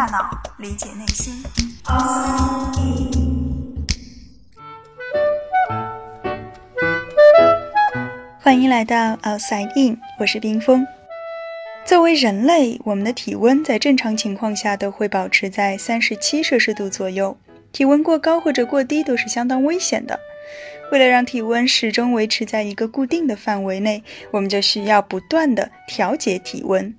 大脑，理解内心。欢迎来到 Outside In，我是冰峰。作为人类，我们的体温在正常情况下都会保持在三十七摄氏度左右。体温过高或者过低都是相当危险的。为了让体温始终维持在一个固定的范围内，我们就需要不断的调节体温。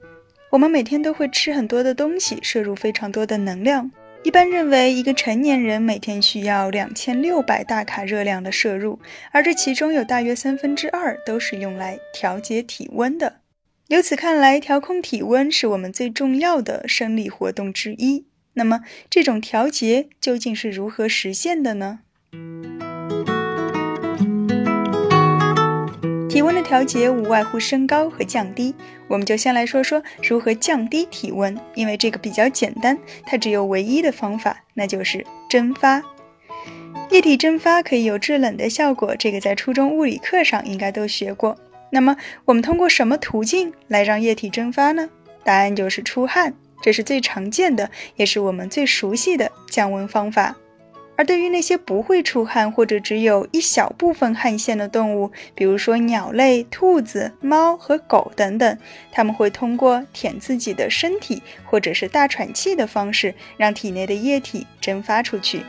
我们每天都会吃很多的东西，摄入非常多的能量。一般认为，一个成年人每天需要两千六百大卡热量的摄入，而这其中有大约三分之二都是用来调节体温的。由此看来，调控体温是我们最重要的生理活动之一。那么，这种调节究竟是如何实现的呢？体温的调节无外乎升高和降低，我们就先来说说如何降低体温，因为这个比较简单，它只有唯一的方法，那就是蒸发。液体蒸发可以有制冷的效果，这个在初中物理课上应该都学过。那么我们通过什么途径来让液体蒸发呢？答案就是出汗，这是最常见的，也是我们最熟悉的降温方法。而对于那些不会出汗或者只有一小部分汗腺的动物，比如说鸟类、兔子、猫和狗等等，它们会通过舔自己的身体或者是大喘气的方式，让体内的液体蒸发出去。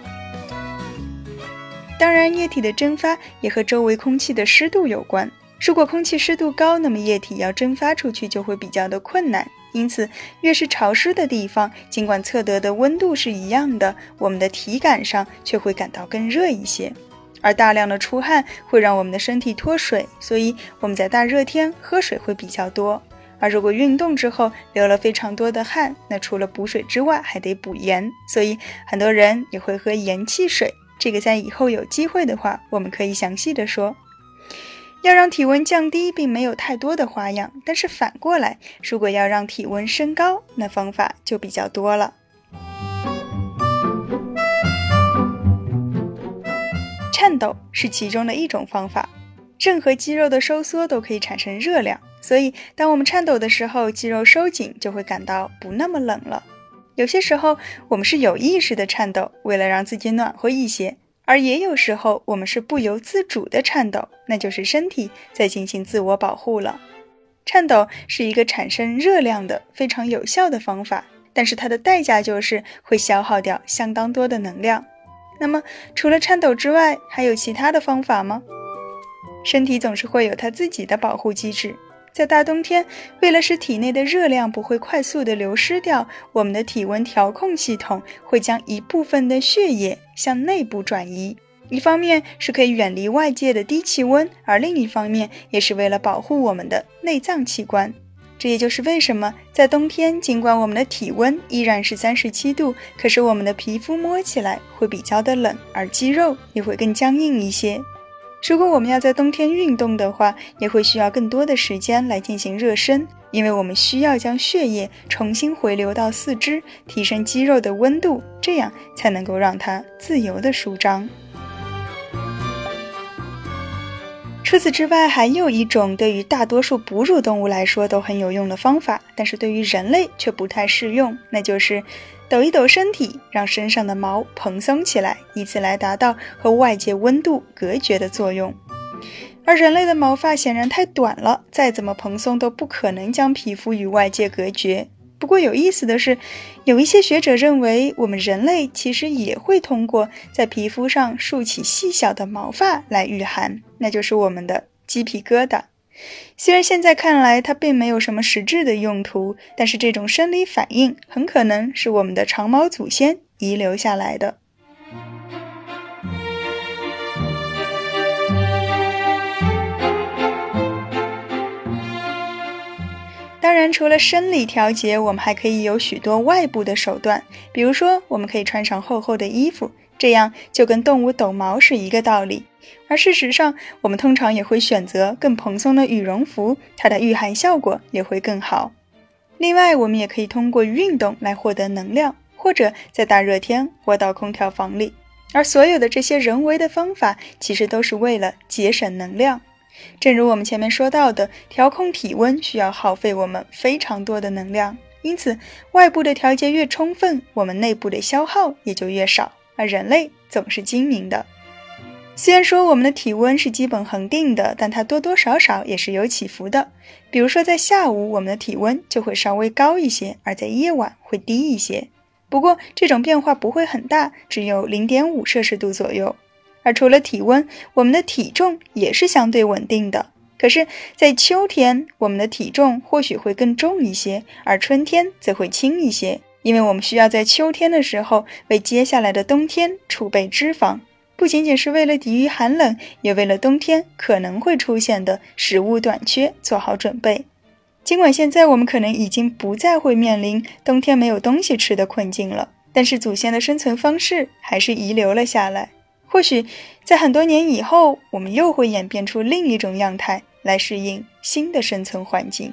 当然，液体的蒸发也和周围空气的湿度有关。如果空气湿度高，那么液体要蒸发出去就会比较的困难。因此，越是潮湿的地方，尽管测得的温度是一样的，我们的体感上却会感到更热一些。而大量的出汗会让我们的身体脱水，所以我们在大热天喝水会比较多。而如果运动之后流了非常多的汗，那除了补水之外，还得补盐，所以很多人也会喝盐汽水。这个在以后有机会的话，我们可以详细的说。要让体温降低，并没有太多的花样。但是反过来，如果要让体温升高，那方法就比较多了。颤抖是其中的一种方法。任何肌肉的收缩都可以产生热量，所以当我们颤抖的时候，肌肉收紧就会感到不那么冷了。有些时候，我们是有意识的颤抖，为了让自己暖和一些。而也有时候，我们是不由自主的颤抖，那就是身体在进行自我保护了。颤抖是一个产生热量的非常有效的方法，但是它的代价就是会消耗掉相当多的能量。那么，除了颤抖之外，还有其他的方法吗？身体总是会有它自己的保护机制。在大冬天，为了使体内的热量不会快速的流失掉，我们的体温调控系统会将一部分的血液向内部转移。一方面是可以远离外界的低气温，而另一方面也是为了保护我们的内脏器官。这也就是为什么在冬天，尽管我们的体温依然是三十七度，可是我们的皮肤摸起来会比较的冷，而肌肉也会更僵硬一些。如果我们要在冬天运动的话，也会需要更多的时间来进行热身，因为我们需要将血液重新回流到四肢，提升肌肉的温度，这样才能够让它自由的舒张。除此之外，还有一种对于大多数哺乳动物来说都很有用的方法，但是对于人类却不太适用，那就是。抖一抖身体，让身上的毛蓬松起来，以此来达到和外界温度隔绝的作用。而人类的毛发显然太短了，再怎么蓬松都不可能将皮肤与外界隔绝。不过有意思的是，有一些学者认为，我们人类其实也会通过在皮肤上竖起细小的毛发来御寒，那就是我们的鸡皮疙瘩。虽然现在看来它并没有什么实质的用途，但是这种生理反应很可能是我们的长毛祖先遗留下来的。当然，除了生理调节，我们还可以有许多外部的手段，比如说，我们可以穿上厚厚的衣服。这样就跟动物抖毛是一个道理，而事实上，我们通常也会选择更蓬松的羽绒服，它的御寒效果也会更好。另外，我们也可以通过运动来获得能量，或者在大热天窝到空调房里。而所有的这些人为的方法，其实都是为了节省能量。正如我们前面说到的，调控体温需要耗费我们非常多的能量。因此，外部的调节越充分，我们内部的消耗也就越少。而人类总是精明的。虽然说我们的体温是基本恒定的，但它多多少少也是有起伏的。比如说，在下午，我们的体温就会稍微高一些，而在夜晚会低一些。不过，这种变化不会很大，只有零点五摄氏度左右。而除了体温，我们的体重也是相对稳定的。可是，在秋天，我们的体重或许会更重一些，而春天则会轻一些，因为我们需要在秋天的时候为接下来的冬天储备脂肪，不仅仅是为了抵御寒冷，也为了冬天可能会出现的食物短缺做好准备。尽管现在我们可能已经不再会面临冬天没有东西吃的困境了，但是祖先的生存方式还是遗留了下来。或许在很多年以后，我们又会演变出另一种样态来适应新的生存环境。